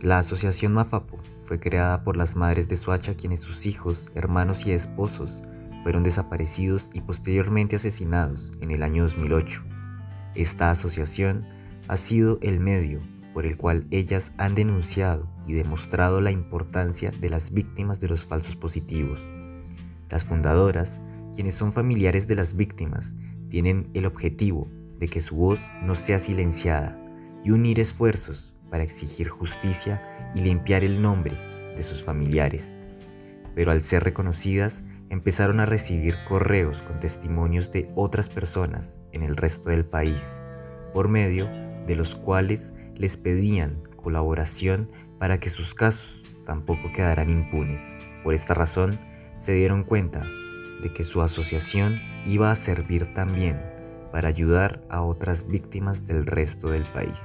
La asociación Mafapo fue creada por las madres de Suacha quienes sus hijos, hermanos y esposos fueron desaparecidos y posteriormente asesinados en el año 2008. Esta asociación ha sido el medio por el cual ellas han denunciado y demostrado la importancia de las víctimas de los falsos positivos. Las fundadoras, quienes son familiares de las víctimas, tienen el objetivo de que su voz no sea silenciada y unir esfuerzos para exigir justicia y limpiar el nombre de sus familiares. Pero al ser reconocidas, empezaron a recibir correos con testimonios de otras personas en el resto del país, por medio de los cuales les pedían colaboración para que sus casos tampoco quedaran impunes. Por esta razón, se dieron cuenta de que su asociación iba a servir también para ayudar a otras víctimas del resto del país.